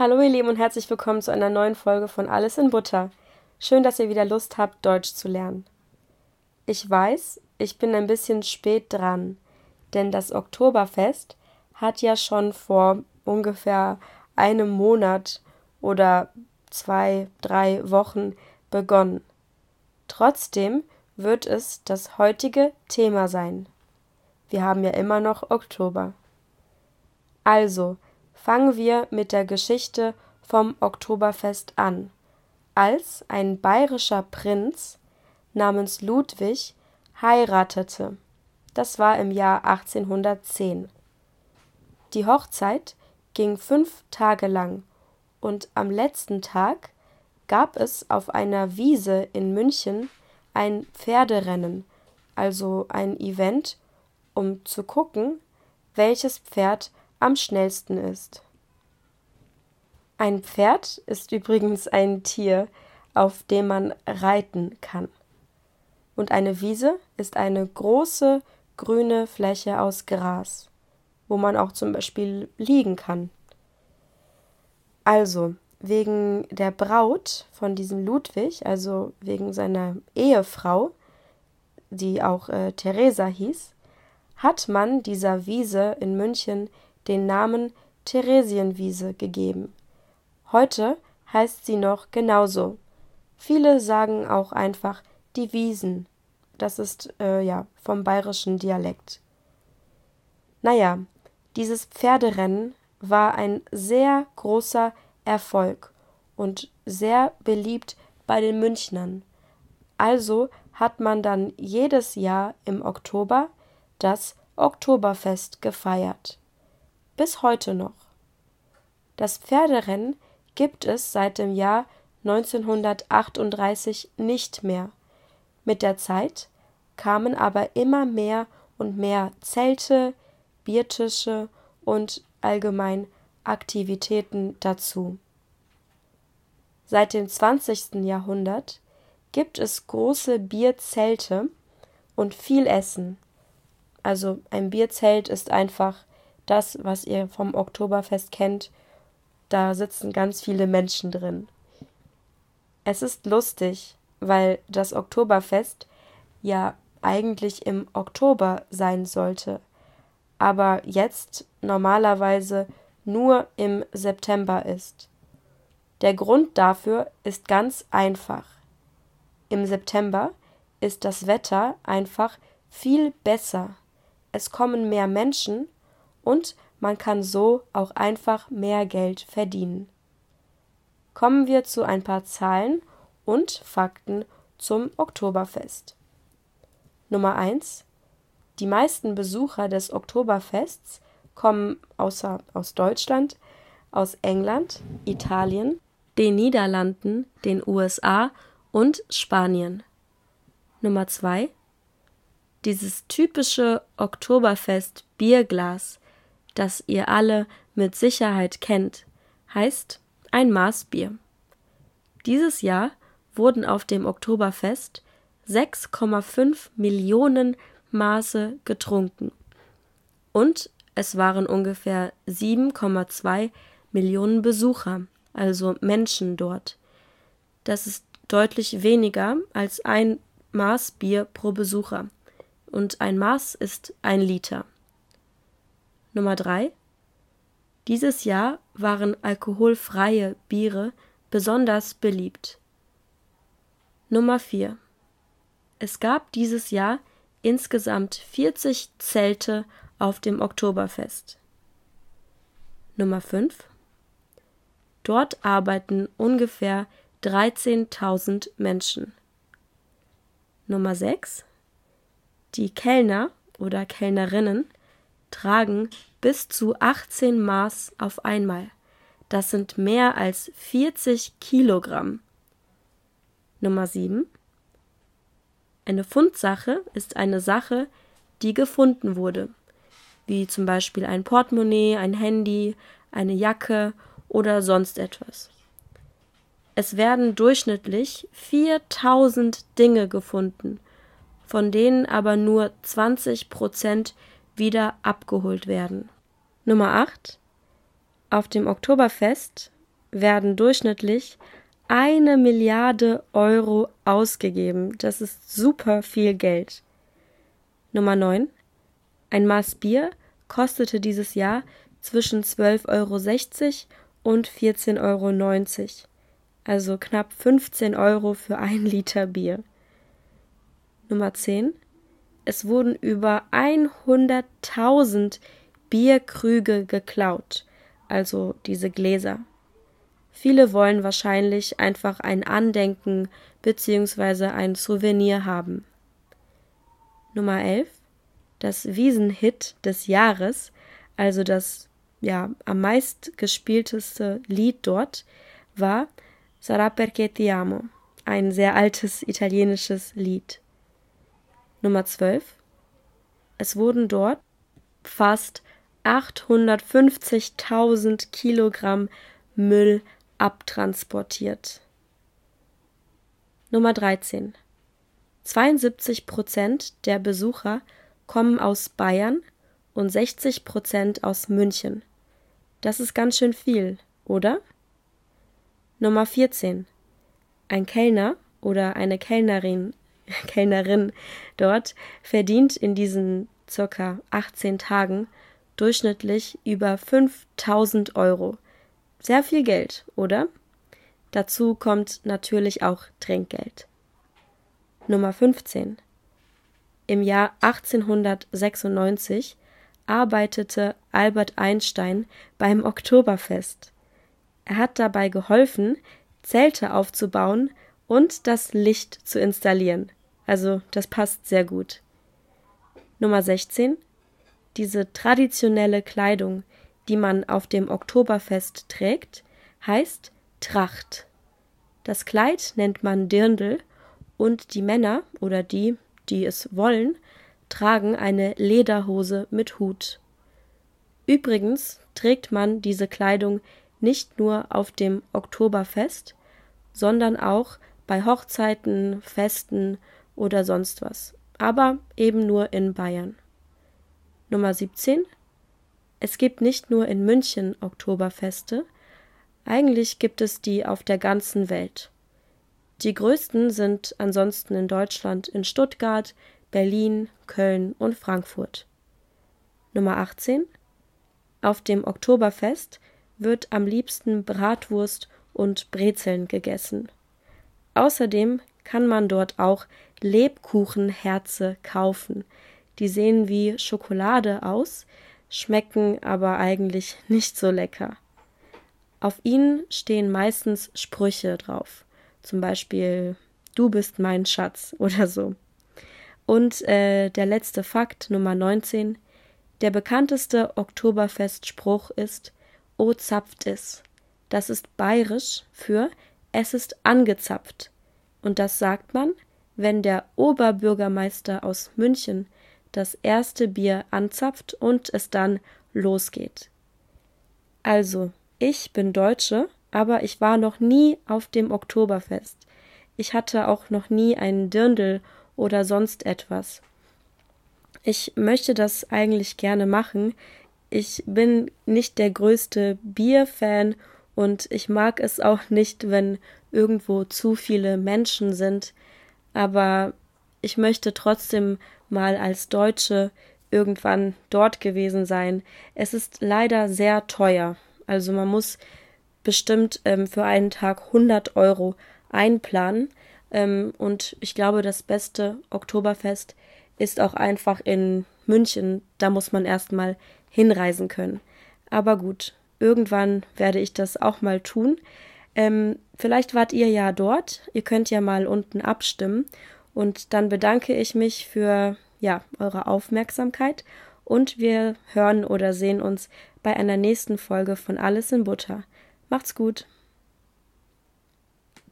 Hallo ihr Lieben und herzlich willkommen zu einer neuen Folge von Alles in Butter. Schön, dass ihr wieder Lust habt, Deutsch zu lernen. Ich weiß, ich bin ein bisschen spät dran, denn das Oktoberfest hat ja schon vor ungefähr einem Monat oder zwei, drei Wochen begonnen. Trotzdem wird es das heutige Thema sein. Wir haben ja immer noch Oktober. Also, fangen wir mit der Geschichte vom Oktoberfest an, als ein bayerischer Prinz namens Ludwig heiratete. Das war im Jahr 1810. Die Hochzeit ging fünf Tage lang und am letzten Tag gab es auf einer Wiese in München ein Pferderennen, also ein Event, um zu gucken, welches Pferd am schnellsten ist. Ein Pferd ist übrigens ein Tier, auf dem man reiten kann. Und eine Wiese ist eine große grüne Fläche aus Gras, wo man auch zum Beispiel liegen kann. Also, wegen der Braut von diesem Ludwig, also wegen seiner Ehefrau, die auch äh, Theresa hieß, hat man dieser Wiese in München den Namen Theresienwiese gegeben. Heute heißt sie noch genauso. Viele sagen auch einfach die Wiesen. Das ist äh, ja vom bayerischen Dialekt. Naja, dieses Pferderennen war ein sehr großer Erfolg und sehr beliebt bei den Münchnern. Also hat man dann jedes Jahr im Oktober das Oktoberfest gefeiert bis heute noch. Das Pferderennen gibt es seit dem Jahr 1938 nicht mehr. Mit der Zeit kamen aber immer mehr und mehr Zelte, Biertische und allgemein Aktivitäten dazu. Seit dem 20. Jahrhundert gibt es große Bierzelte und viel Essen. Also ein Bierzelt ist einfach das, was ihr vom Oktoberfest kennt, da sitzen ganz viele Menschen drin. Es ist lustig, weil das Oktoberfest ja eigentlich im Oktober sein sollte, aber jetzt normalerweise nur im September ist. Der Grund dafür ist ganz einfach. Im September ist das Wetter einfach viel besser. Es kommen mehr Menschen und man kann so auch einfach mehr Geld verdienen. Kommen wir zu ein paar Zahlen und Fakten zum Oktoberfest. Nummer 1. Die meisten Besucher des Oktoberfests kommen außer aus Deutschland, aus England, Italien, den Niederlanden, den USA und Spanien. Nummer 2. Dieses typische Oktoberfest Bierglas das ihr alle mit Sicherheit kennt, heißt ein Maßbier. Dieses Jahr wurden auf dem Oktoberfest 6,5 Millionen Maße getrunken und es waren ungefähr 7,2 Millionen Besucher, also Menschen dort. Das ist deutlich weniger als ein Maß Bier pro Besucher. Und ein Maß ist ein Liter. Nummer 3. Dieses Jahr waren alkoholfreie Biere besonders beliebt. Nummer 4. Es gab dieses Jahr insgesamt 40 Zelte auf dem Oktoberfest. Nummer 5. Dort arbeiten ungefähr 13.000 Menschen. Nummer 6. Die Kellner oder Kellnerinnen tragen bis zu 18 Maß auf einmal. Das sind mehr als 40 Kilogramm. Nummer 7. Eine Fundsache ist eine Sache, die gefunden wurde, wie zum Beispiel ein Portemonnaie, ein Handy, eine Jacke oder sonst etwas. Es werden durchschnittlich 4000 Dinge gefunden, von denen aber nur 20 Prozent wieder abgeholt werden. Nummer 8. Auf dem Oktoberfest werden durchschnittlich eine Milliarde Euro ausgegeben. Das ist super viel Geld. Nummer 9. Ein Maß Bier kostete dieses Jahr zwischen 12,60 Euro und 14,90 Euro. Also knapp 15 Euro für ein Liter Bier. Nummer 10. Es wurden über 100.000 Bierkrüge geklaut, also diese Gläser. Viele wollen wahrscheinlich einfach ein Andenken bzw. ein Souvenir haben. Nummer 11. Das Wiesenhit des Jahres, also das ja, am meist gespielteste Lied dort, war Sarà perché ti amo, ein sehr altes italienisches Lied. Nummer 12. Es wurden dort fast 850.000 Kilogramm Müll abtransportiert. Nummer 13. 72 Prozent der Besucher kommen aus Bayern und 60 Prozent aus München. Das ist ganz schön viel, oder? Nummer 14. Ein Kellner oder eine Kellnerin, Kellnerin dort verdient in diesen circa 18 Tagen durchschnittlich über 5000 Euro. Sehr viel Geld, oder? Dazu kommt natürlich auch Trinkgeld. Nummer 15. Im Jahr 1896 arbeitete Albert Einstein beim Oktoberfest. Er hat dabei geholfen, Zelte aufzubauen und das Licht zu installieren. Also das passt sehr gut. Nummer 16. Diese traditionelle Kleidung, die man auf dem Oktoberfest trägt, heißt Tracht. Das Kleid nennt man Dirndl und die Männer oder die, die es wollen, tragen eine Lederhose mit Hut. Übrigens trägt man diese Kleidung nicht nur auf dem Oktoberfest, sondern auch bei Hochzeiten, Festen oder sonst was, aber eben nur in Bayern. Nummer 17. Es gibt nicht nur in München Oktoberfeste, eigentlich gibt es die auf der ganzen Welt. Die größten sind ansonsten in Deutschland in Stuttgart, Berlin, Köln und Frankfurt. Nummer 18. Auf dem Oktoberfest wird am liebsten Bratwurst und Brezeln gegessen. Außerdem kann man dort auch Lebkuchenherze kaufen. Die sehen wie Schokolade aus, schmecken aber eigentlich nicht so lecker. Auf ihnen stehen meistens Sprüche drauf zum Beispiel Du bist mein Schatz oder so. Und äh, der letzte Fakt, Nummer 19. Der bekannteste Oktoberfestspruch ist O zapft es. Das ist bayerisch für Es ist angezapft. Und das sagt man, wenn der Oberbürgermeister aus München das erste Bier anzapft und es dann losgeht. Also, ich bin Deutsche aber ich war noch nie auf dem Oktoberfest. Ich hatte auch noch nie einen Dirndl oder sonst etwas. Ich möchte das eigentlich gerne machen. Ich bin nicht der größte Bierfan und ich mag es auch nicht, wenn irgendwo zu viele Menschen sind, aber ich möchte trotzdem mal als Deutsche irgendwann dort gewesen sein. Es ist leider sehr teuer. Also man muss bestimmt ähm, für einen Tag 100 Euro einplanen. Ähm, und ich glaube, das beste Oktoberfest ist auch einfach in München. Da muss man erstmal hinreisen können. Aber gut, irgendwann werde ich das auch mal tun. Ähm, vielleicht wart ihr ja dort. Ihr könnt ja mal unten abstimmen. Und dann bedanke ich mich für ja, eure Aufmerksamkeit und wir hören oder sehen uns bei einer nächsten Folge von Alles in Butter. Macht's gut.